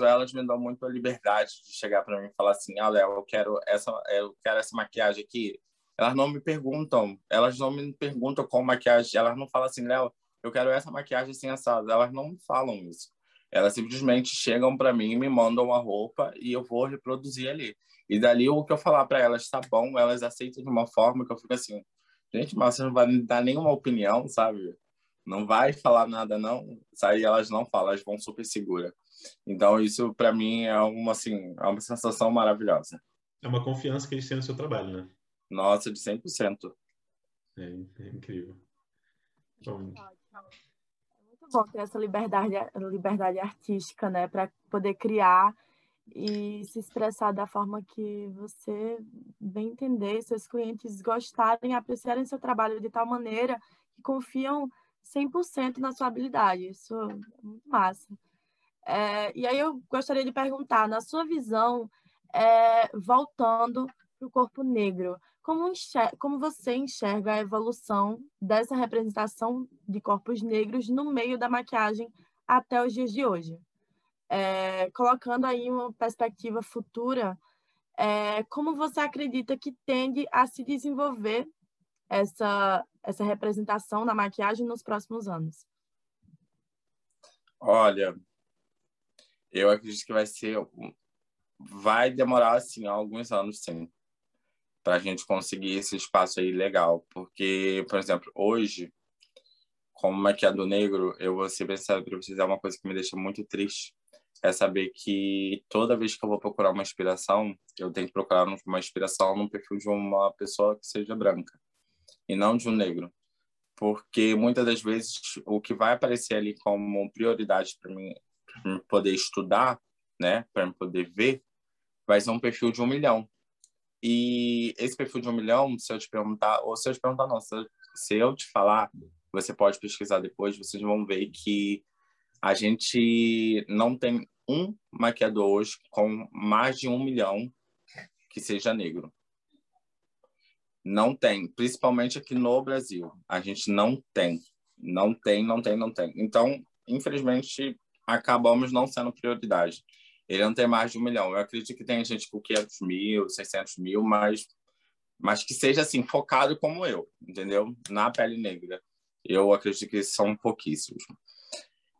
elas me dão muito a liberdade de chegar para mim e falar assim, ah, Léo, eu quero essa, eu quero essa maquiagem aqui. Elas não me perguntam, elas não me perguntam qual maquiagem, elas não falam assim, Léo, eu quero essa maquiagem assim assada. Elas não falam isso. Elas simplesmente chegam para mim me mandam a roupa e eu vou reproduzir ali. E dali o que eu falar para elas tá bom, elas aceitam de uma forma que eu fico assim, gente, mas você não vai me dar nenhuma opinião, sabe? Não vai falar nada não. Aí elas não falam, elas vão super seguras. Então, isso para mim é uma, assim, é uma sensação maravilhosa. É uma confiança que eles têm no seu trabalho, né? Nossa, de 100%. É, é incrível. Bom... É muito bom ter essa liberdade, liberdade artística, né? Para poder criar e se expressar da forma que você bem entender, seus clientes gostarem, apreciarem seu trabalho de tal maneira que confiam 100% na sua habilidade. Isso é muito massa. É, e aí eu gostaria de perguntar, na sua visão, é, voltando para o corpo negro, como, enxerga, como você enxerga a evolução dessa representação de corpos negros no meio da maquiagem até os dias de hoje? É, colocando aí uma perspectiva futura, é, como você acredita que tende a se desenvolver essa, essa representação na maquiagem nos próximos anos? Olha, eu acredito que vai ser. Vai demorar, assim, alguns anos, sim, para a gente conseguir esse espaço aí legal. Porque, por exemplo, hoje, como maquiador negro, eu vou ser pensado para vocês, é uma coisa que me deixa muito triste. É saber que toda vez que eu vou procurar uma inspiração, eu tenho que procurar uma inspiração no perfil de uma pessoa que seja branca e não de um negro porque muitas das vezes o que vai aparecer ali como prioridade para mim para poder estudar, né, para poder ver, vai ser um perfil de um milhão. E esse perfil de um milhão, se eu te perguntar, ou se eu te perguntar, não, se eu, se eu te falar, você pode pesquisar depois, vocês vão ver que a gente não tem um maquiador hoje com mais de um milhão que seja negro. Não tem, principalmente aqui no Brasil. A gente não tem. Não tem, não tem, não tem. Então, infelizmente, acabamos não sendo prioridade. Ele não tem mais de um milhão. Eu acredito que tem gente com 500 mil, 600 mil, mas, mas que seja assim, focado como eu, entendeu? Na pele negra. Eu acredito que são pouquíssimos.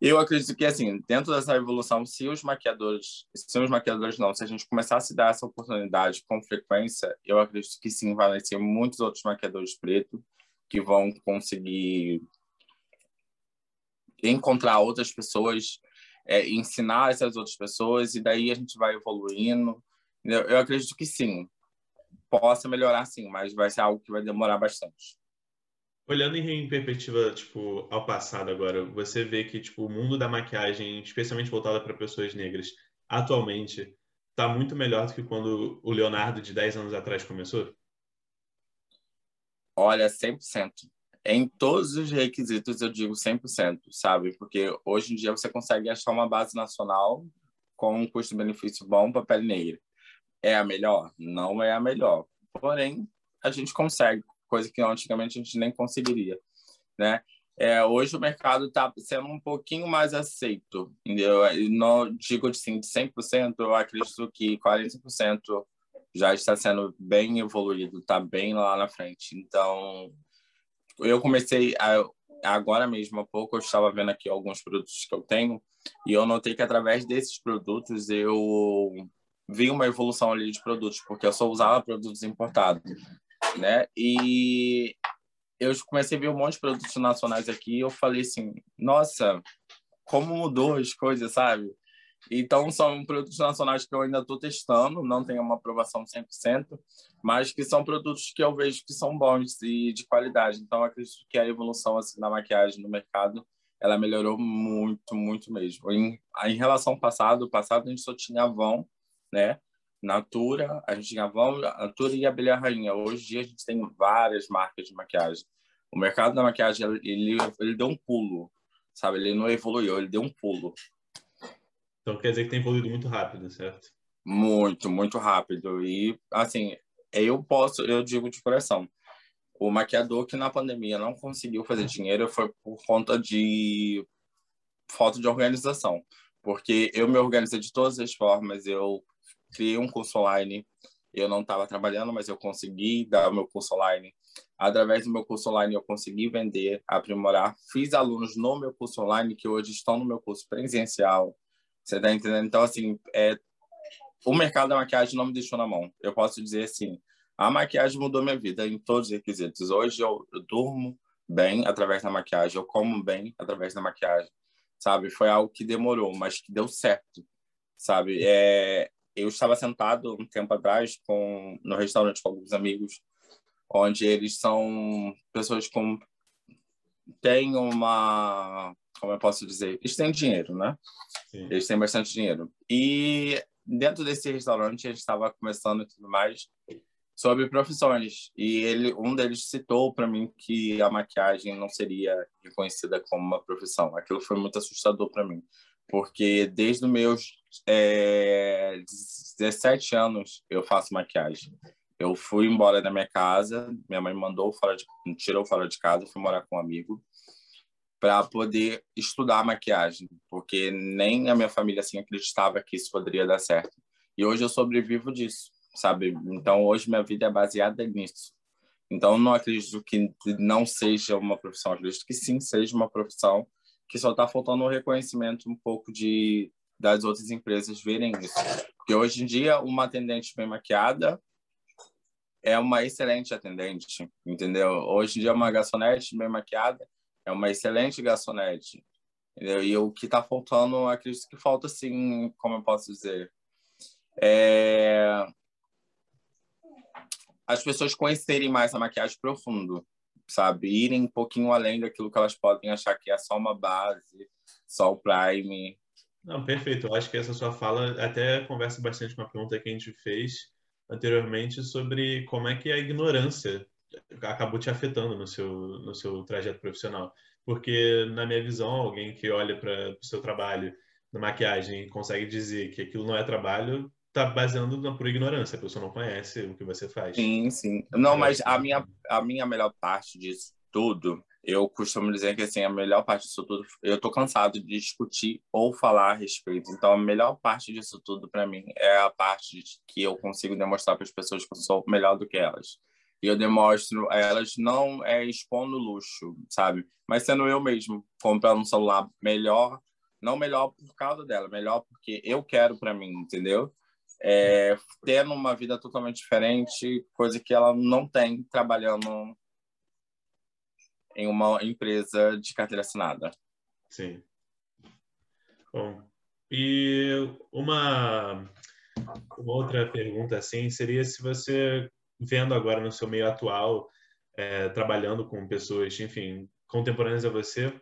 Eu acredito que, assim, dentro dessa evolução, se os maquiadores, se os maquiadores não, se a gente começasse a dar essa oportunidade com frequência, eu acredito que sim, vai ser muitos outros maquiadores pretos que vão conseguir encontrar outras pessoas, é, ensinar essas outras pessoas, e daí a gente vai evoluindo. Eu, eu acredito que sim, possa melhorar sim, mas vai ser algo que vai demorar bastante. Olhando em perspectiva, tipo, ao passado agora, você vê que, tipo, o mundo da maquiagem, especialmente voltada para pessoas negras, atualmente, está muito melhor do que quando o Leonardo de 10 anos atrás começou? Olha, 100%. Em todos os requisitos eu digo 100%, sabe? Porque hoje em dia você consegue achar uma base nacional com um custo-benefício bom para pele negra. É a melhor? Não é a melhor. Porém, a gente consegue coisa que antigamente a gente nem conseguiria, né? É, hoje o mercado está sendo um pouquinho mais aceito. Eu não digo assim, de 100%, eu acredito que 40% já está sendo bem evoluído, está bem lá na frente. Então, eu comecei a, agora mesmo há pouco, eu estava vendo aqui alguns produtos que eu tenho e eu notei que através desses produtos eu vi uma evolução ali de produtos, porque eu só usava produtos importados né? E eu comecei a ver um monte de produtos nacionais aqui e eu falei assim, nossa, como mudou as coisas, sabe? Então, são produtos nacionais que eu ainda estou testando, não tenho uma aprovação 100%, mas que são produtos que eu vejo que são bons e de qualidade. Então, acredito que a evolução assim, da maquiagem no mercado, ela melhorou muito, muito mesmo. Em, em relação ao passado, o passado a gente só tinha Avon, né? Natura, a gente tinha Avon, Natura e Abelha Rainha. Hoje em dia a gente tem várias marcas de maquiagem. O mercado da maquiagem, ele, ele deu um pulo, sabe? Ele não evoluiu, ele deu um pulo. Então quer dizer que tem evoluído muito rápido, certo? Muito, muito rápido. E, assim, eu posso, eu digo de coração, o maquiador que na pandemia não conseguiu fazer dinheiro foi por conta de falta de organização. Porque eu me organizei de todas as formas, eu criei um curso online. Eu não estava trabalhando, mas eu consegui dar o meu curso online. Através do meu curso online, eu consegui vender, aprimorar. Fiz alunos no meu curso online que hoje estão no meu curso presencial. Você está entendendo? Então, assim, é... o mercado da maquiagem não me deixou na mão. Eu posso dizer assim, a maquiagem mudou minha vida em todos os requisitos. Hoje eu, eu durmo bem através da maquiagem, eu como bem através da maquiagem, sabe? Foi algo que demorou, mas que deu certo, sabe? É, eu estava sentado um tempo atrás com no restaurante com alguns amigos, onde eles são pessoas com têm uma como eu posso dizer, eles têm dinheiro, né? Sim. Eles têm bastante dinheiro. E dentro desse restaurante a gente estava conversando e tudo mais sobre profissões e ele um deles citou para mim que a maquiagem não seria reconhecida como uma profissão. Aquilo foi muito assustador para mim, porque desde os meus é, 17 anos eu faço maquiagem. Eu fui embora da minha casa, minha mãe mandou fora de, tirou fora de casa, fui morar com um amigo para poder estudar maquiagem, porque nem a minha família assim acreditava que isso poderia dar certo. E hoje eu sobrevivo disso, sabe? Então hoje minha vida é baseada nisso. Então não acredito que não seja uma profissão, acredito que sim seja uma profissão que só está faltando um reconhecimento um pouco de das outras empresas verem isso. Porque hoje em dia, uma atendente bem maquiada é uma excelente atendente, entendeu? Hoje em dia, uma garçonete bem maquiada é uma excelente garçonete. E o que está faltando, acredito que falta, assim, como eu posso dizer, é... as pessoas conhecerem mais a maquiagem profundo sabe? Irem um pouquinho além daquilo que elas podem achar que é só uma base, só o prime. Não, perfeito. Eu acho que essa sua fala até conversa bastante com a pergunta que a gente fez anteriormente sobre como é que a ignorância acabou te afetando no seu, no seu trajeto profissional. Porque, na minha visão, alguém que olha para o seu trabalho na maquiagem e consegue dizer que aquilo não é trabalho, tá baseando por ignorância, a pessoa não conhece o que você faz. Sim, sim. Não, mas a minha, a minha melhor parte disso tudo, eu costumo dizer que assim, a melhor parte disso tudo, eu tô cansado de discutir ou falar a respeito. Então, a melhor parte disso tudo para mim é a parte de que eu consigo demonstrar para as pessoas que eu sou melhor do que elas. E eu demonstro a elas não é expondo luxo, sabe? Mas sendo eu mesmo, comprando um celular melhor, não melhor por causa dela, melhor porque eu quero para mim, entendeu? É, tendo uma vida totalmente diferente, coisa que ela não tem trabalhando em uma empresa de carteira assinada. Sim. Bom, e uma, uma outra pergunta assim seria se você vendo agora no seu meio atual, é, trabalhando com pessoas, enfim, contemporâneas a você,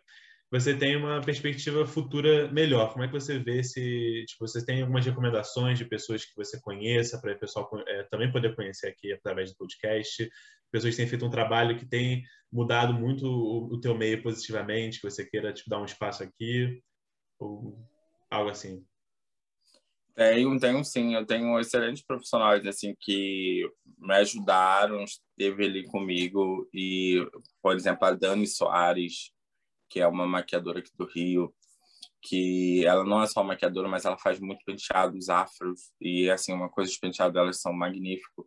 você tem uma perspectiva futura melhor. Como é que você vê se tipo, você tem algumas recomendações de pessoas que você conheça para o pessoal é, também poder conhecer aqui através do podcast? Pessoas que têm feito um trabalho que tem mudado muito o, o teu meio positivamente, que você queira tipo, dar um espaço aqui ou algo assim. Tenho, tenho sim. Eu tenho excelentes profissionais assim que me ajudaram, esteve ali comigo e, por exemplo, a Dani Soares, que é uma maquiadora aqui do Rio, que ela não é só maquiadora, mas ela faz muito penteados afros e assim uma coisa de penteado delas são magníficos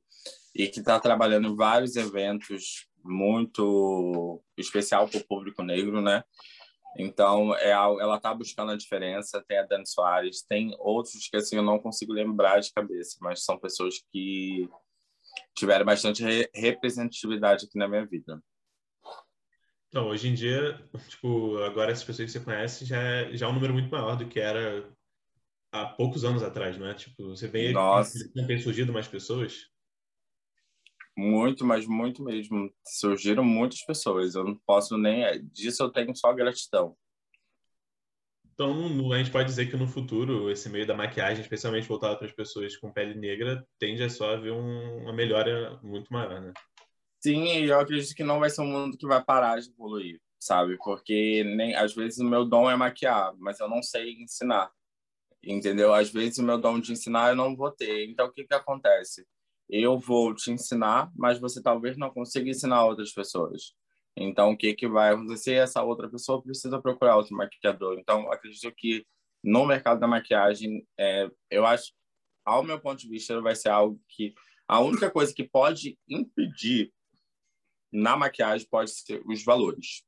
e que está trabalhando em vários eventos muito especial para o público negro, né? Então, é, ela está buscando a diferença. Tem a Dani Soares, tem outros que assim, eu não consigo lembrar de cabeça, mas são pessoas que tiveram bastante re representatividade aqui na minha vida. Então, hoje em dia, tipo, agora essas pessoas que você conhece já é, já é um número muito maior do que era há poucos anos atrás, não é? Tipo, você vê Nossa. que tem surgido mais pessoas? Muito, mas muito mesmo. Surgiram muitas pessoas. Eu não posso nem. É, disso eu tenho só gratidão. Então, a gente pode dizer que no futuro, esse meio da maquiagem, especialmente voltado para as pessoas com pele negra, tende a só haver um, uma melhora muito maior, né? Sim, e eu acredito que não vai ser um mundo que vai parar de evoluir, sabe? Porque nem às vezes o meu dom é maquiar, mas eu não sei ensinar. Entendeu? Às vezes o meu dom de ensinar eu não vou ter. Então, o que que acontece? Eu vou te ensinar, mas você talvez não consiga ensinar outras pessoas. Então, o que, que vai acontecer? Essa outra pessoa precisa procurar outro maquiador. Então, acredito que no mercado da maquiagem, é, eu acho, ao meu ponto de vista, vai ser algo que a única coisa que pode impedir na maquiagem pode ser os valores.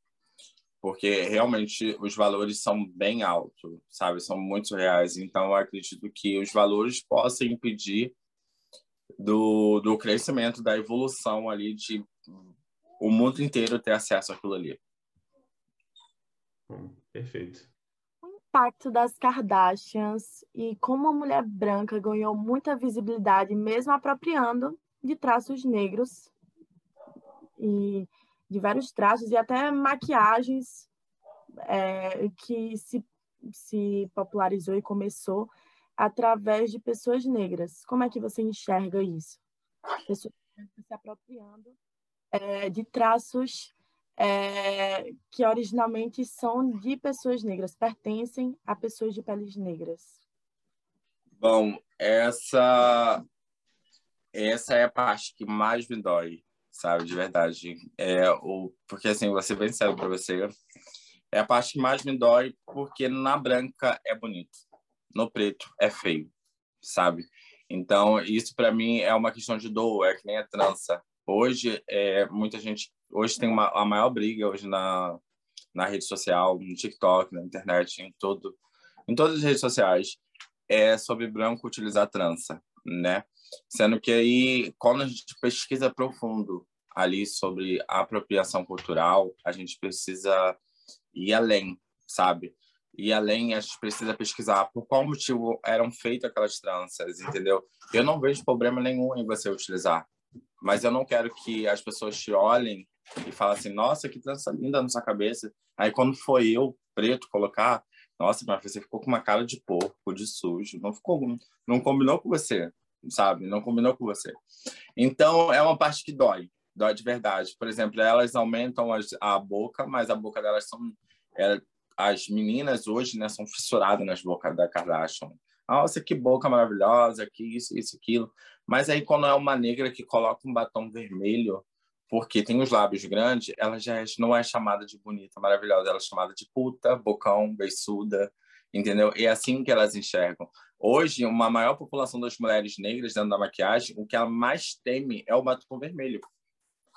Porque realmente os valores são bem altos, sabe? São muito reais. Então, acredito que os valores possam impedir do, do crescimento, da evolução ali de o mundo inteiro ter acesso àquilo ali. Hum, perfeito. O impacto das Kardashians e como a mulher branca ganhou muita visibilidade, mesmo apropriando de traços negros e de vários traços e até maquiagens é, que se, se popularizou e começou através de pessoas negras. Como é que você enxerga isso? Pessoas se apropriando é, de traços é, que originalmente são de pessoas negras, pertencem a pessoas de peles negras. Bom, essa essa é a parte que mais me dói, sabe, de verdade. É o porque assim, ser bem sério para você, é a parte que mais me dói porque na branca é bonito no preto é feio, sabe? Então, isso para mim é uma questão de dor, é que nem a trança. Hoje, é, muita gente. Hoje tem uma, a maior briga hoje na, na rede social, no TikTok, na internet, em, todo, em todas as redes sociais, é sobre branco utilizar trança, né? Sendo que aí, quando a gente pesquisa profundo ali sobre apropriação cultural, a gente precisa ir além, sabe? E além a gente precisa pesquisar por qual motivo eram feitas aquelas tranças, entendeu? Eu não vejo problema nenhum em você utilizar, mas eu não quero que as pessoas te olhem e falem assim, nossa, que trança linda na sua cabeça. Aí quando foi eu, preto, colocar, nossa, mas você ficou com uma cara de porco, de sujo, não ficou, não combinou com você, sabe? Não combinou com você. Então é uma parte que dói, dói de verdade. Por exemplo, elas aumentam a boca, mas a boca delas são é, as meninas hoje né, são fissuradas nas bocas da Kardashian. Nossa, que boca maravilhosa, que isso, isso, aquilo. Mas aí, quando é uma negra que coloca um batom vermelho, porque tem os lábios grandes, ela já não é chamada de bonita, maravilhosa, ela é chamada de puta, bocão, beiçuda, entendeu? E é assim que elas enxergam. Hoje, uma maior população das mulheres negras dentro da maquiagem, o que ela mais teme é o batom vermelho.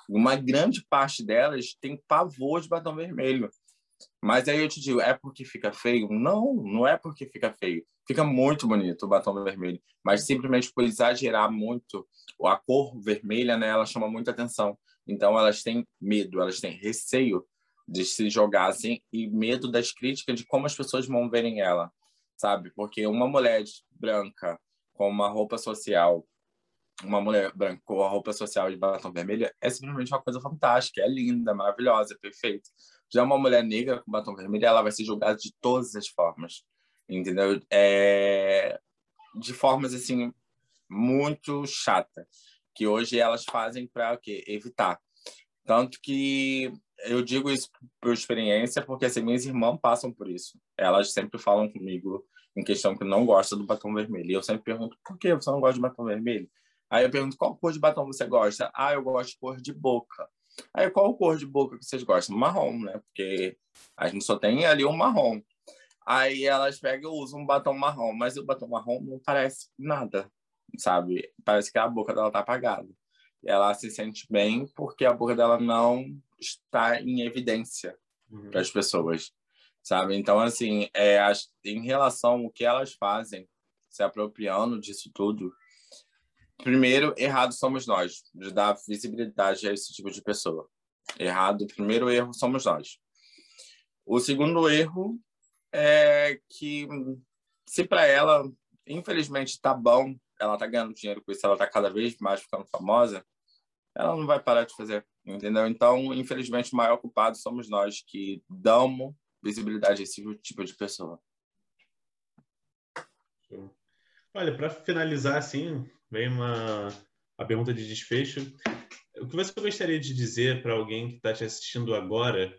Uma grande parte delas tem pavor de batom vermelho. Mas aí eu te digo, é porque fica feio? Não, não é porque fica feio. Fica muito bonito o batom vermelho, mas simplesmente por exagerar muito a cor vermelha, né, ela chama muita atenção. Então elas têm medo, elas têm receio de se jogassem e medo das críticas de como as pessoas vão verem ela, sabe? Porque uma mulher branca com uma roupa social, uma mulher branca com a roupa social de batom vermelho é simplesmente uma coisa fantástica, é linda, maravilhosa, é perfeita. Já uma mulher negra com batom vermelho, ela vai ser julgada de todas as formas, entendeu? É... De formas, assim, muito chata, que hoje elas fazem para evitar. Tanto que eu digo isso por experiência, porque assim, minhas irmãs passam por isso. Elas sempre falam comigo em questão que não gosta do batom vermelho. E eu sempre pergunto, por que você não gosta de batom vermelho? Aí eu pergunto, qual cor de batom você gosta? Ah, eu gosto de cor de boca. Aí, qual cor de boca que vocês gostam? Marrom, né? Porque a gente só tem ali um marrom. Aí elas pegam e usam um batom marrom, mas o batom marrom não parece nada, sabe? Parece que a boca dela tá apagada. Ela se sente bem porque a boca dela não está em evidência uhum. para as pessoas, sabe? Então, assim, é, as, em relação ao que elas fazem, se apropriando disso tudo, primeiro, errado somos nós, de dar visibilidade a esse tipo de pessoa. Errado, primeiro erro somos nós. O segundo erro é que, se para ela, infelizmente, tá bom, ela tá ganhando dinheiro com isso, ela tá cada vez mais ficando famosa, ela não vai parar de fazer, entendeu? Então, infelizmente, o maior culpado somos nós que damos visibilidade a esse tipo de pessoa. Olha, para finalizar assim, vem uma a pergunta de desfecho. O que você gostaria de dizer para alguém que está te assistindo agora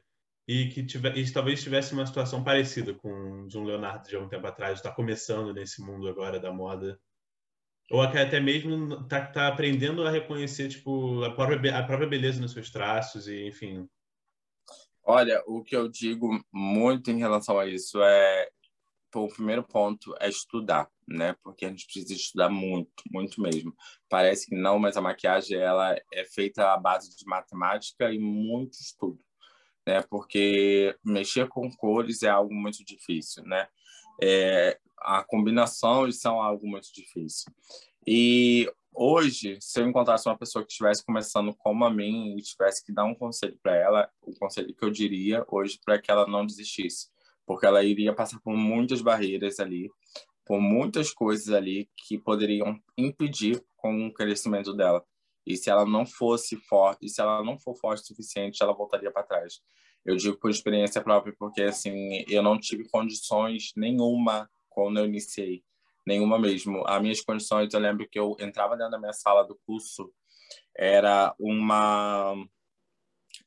e que tiver, e talvez tivesse uma situação parecida com de um Leonardo de algum tempo atrás, está começando nesse mundo agora da moda? Ou até mesmo está tá aprendendo a reconhecer tipo, a, própria, a própria beleza nos seus traços e, enfim. Olha, o que eu digo muito em relação a isso é o primeiro ponto é estudar, né? Porque a gente precisa estudar muito, muito mesmo. Parece que não, mas a maquiagem ela é feita à base de matemática e muito estudo, né? Porque mexer com cores é algo muito difícil, né? É, a combinação são algo muito difícil. E hoje, se eu encontrasse uma pessoa que estivesse começando como a mim e tivesse que dar um conselho para ela, o conselho que eu diria hoje para que ela não desistisse porque ela iria passar por muitas barreiras ali, por muitas coisas ali que poderiam impedir com o crescimento dela. E se ela não fosse forte, se ela não for forte o suficiente, ela voltaria para trás. Eu digo por experiência própria, porque assim, eu não tive condições nenhuma quando eu iniciei, nenhuma mesmo. As minhas condições, eu lembro que eu entrava dentro da minha sala do curso, era uma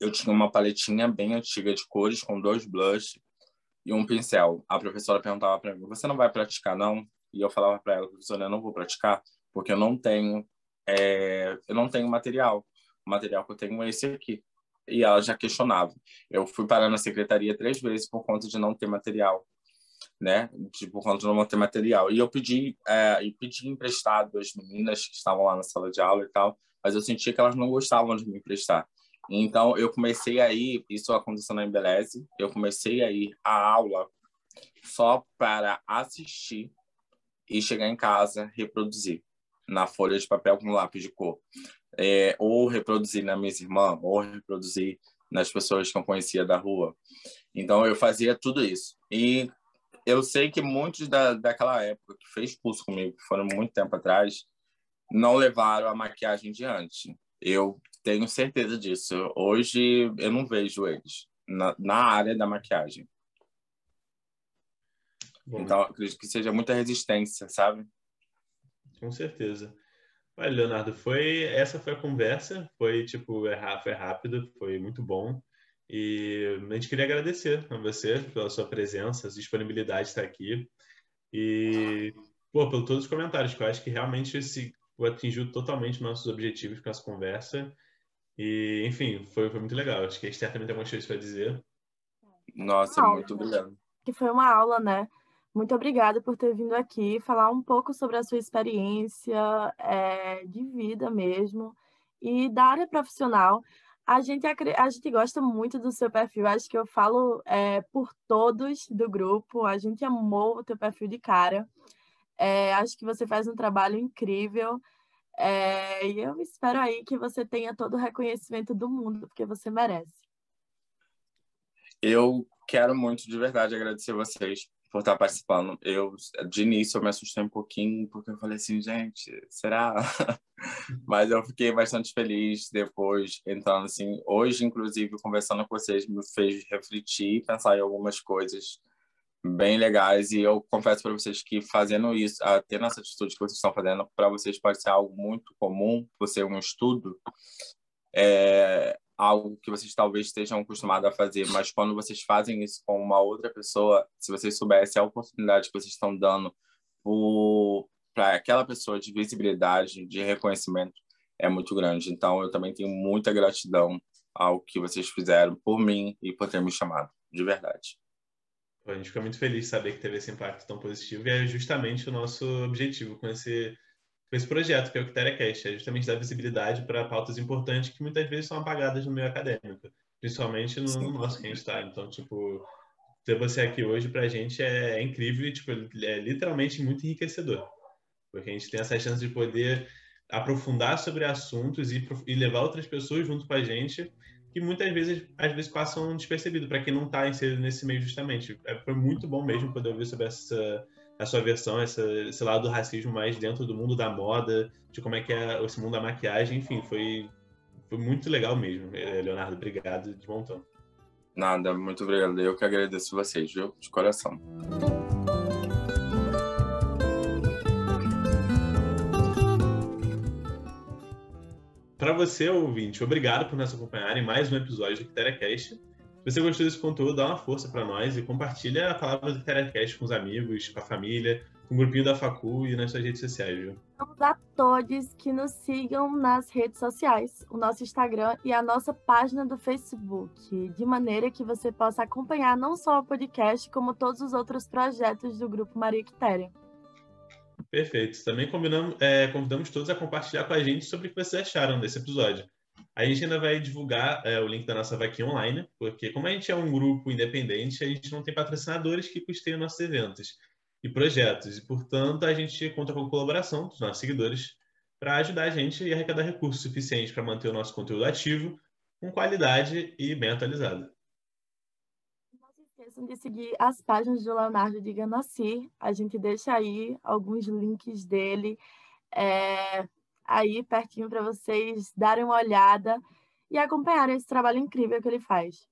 eu tinha uma paletinha bem antiga de cores com dois blush e um pincel. A professora perguntava para mim: "Você não vai praticar não?" E eu falava para ela: "Professora, eu não vou praticar porque eu não tenho é, eu não tenho material. O material que eu tenho é esse aqui." E ela já questionava. Eu fui parar na secretaria três vezes por conta de não ter material, né? De, por conta de não ter material. E eu pedi, é, eu pedi emprestado às meninas que estavam lá na sala de aula e tal, mas eu sentia que elas não gostavam de me emprestar. Então, eu comecei a ir, isso aconteceu na Embeleze, eu comecei a ir à aula só para assistir e chegar em casa reproduzir na folha de papel com lápis de cor. É, ou reproduzir na minha irmã, ou reproduzir nas pessoas que eu conhecia da rua. Então, eu fazia tudo isso. E eu sei que muitos da, daquela época que fez curso comigo, que foram muito tempo atrás, não levaram a maquiagem diante. Eu tenho certeza disso. Hoje eu não vejo eles na, na área da maquiagem. Bom, então, acredito que seja muita resistência, sabe? Com certeza. Olha, Leonardo, foi essa foi a conversa, foi tipo, é, foi rápido, foi muito bom. E a gente queria agradecer a você pela sua presença, a disponibilidade de estar aqui. E pô, por todos os comentários, que eu acho que realmente esse atingiu totalmente nossos objetivos com essa conversa. E, enfim, foi, foi muito legal. Acho que a Esther também tem algumas coisas para dizer. Nossa, muito obrigado. Que foi uma aula, né? Muito obrigada por ter vindo aqui falar um pouco sobre a sua experiência é, de vida mesmo e da área profissional. A gente, a gente gosta muito do seu perfil, acho que eu falo é, por todos do grupo. A gente amou o teu perfil de cara. É, acho que você faz um trabalho incrível. É, e eu espero aí que você tenha todo o reconhecimento do mundo, porque você merece. Eu quero muito, de verdade, agradecer vocês por estar participando. Eu, de início, eu me assustei um pouquinho, porque eu falei assim, gente, será? Mas eu fiquei bastante feliz depois, entrando assim. Hoje, inclusive, conversando com vocês, me fez refletir, pensar em algumas coisas bem legais. E eu confesso para vocês que fazendo isso, tendo essa atitude que vocês estão fazendo, para vocês pode ser algo muito comum, por ser um estudo. É, algo que vocês talvez estejam acostumados a fazer, mas quando vocês fazem isso com uma outra pessoa, se vocês soubessem a oportunidade que vocês estão dando para aquela pessoa de visibilidade, de reconhecimento, é muito grande. Então, eu também tenho muita gratidão ao que vocês fizeram por mim e por ter me chamado, de verdade. A gente fica muito feliz de saber que teve esse impacto tão positivo e é justamente o nosso objetivo com esse com esse projeto, que é o CritériaCast, é justamente dar visibilidade para pautas importantes que muitas vezes são apagadas no meio acadêmico, principalmente no, no nosso que a gente está. Então, tipo, ter você aqui hoje para a gente é, é, incrível e, tipo, é literalmente muito enriquecedor, porque a gente tem essa chance de poder aprofundar sobre assuntos e, e levar outras pessoas junto com a gente que muitas vezes às vezes passam despercebido para quem não está inserido nesse meio justamente. É, foi muito bom mesmo poder ouvir sobre essa a sua versão, essa, esse lado do racismo mais dentro do mundo da moda, de como é que é esse mundo da maquiagem, enfim, foi, foi muito legal mesmo. Eh, Leonardo, obrigado de montão. Nada, muito obrigado. Eu que agradeço vocês, viu? De coração. Para você, ouvinte, obrigado por nos acompanhar em mais um episódio do Quiteracast. Se você gostou desse conteúdo, dá uma força para nós e compartilha a palavra do Telecast com os amigos, com a família, com o grupinho da Facu e nas suas redes sociais, viu? Vamos a todos que nos sigam nas redes sociais, o nosso Instagram e a nossa página do Facebook, de maneira que você possa acompanhar não só o podcast, como todos os outros projetos do Grupo Maria Quitéria. Perfeito. Também combinamos, é, convidamos todos a compartilhar com a gente sobre o que vocês acharam desse episódio. A gente ainda vai divulgar é, o link da nossa vaquinha online, porque como a gente é um grupo independente, a gente não tem patrocinadores que custeiam nossos eventos e projetos. E, portanto, a gente conta com a colaboração dos nossos seguidores para ajudar a gente e arrecadar recursos suficientes para manter o nosso conteúdo ativo, com qualidade e bem atualizado. Esqueçam de seguir as páginas do Leonardo de Ganassi. A gente deixa aí alguns links dele. É aí pertinho para vocês darem uma olhada e acompanharem esse trabalho incrível que ele faz.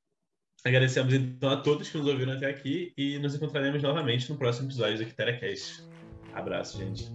Agradecemos então a todos que nos ouviram até aqui e nos encontraremos novamente no próximo episódio do Quiteracast. Abraço, gente.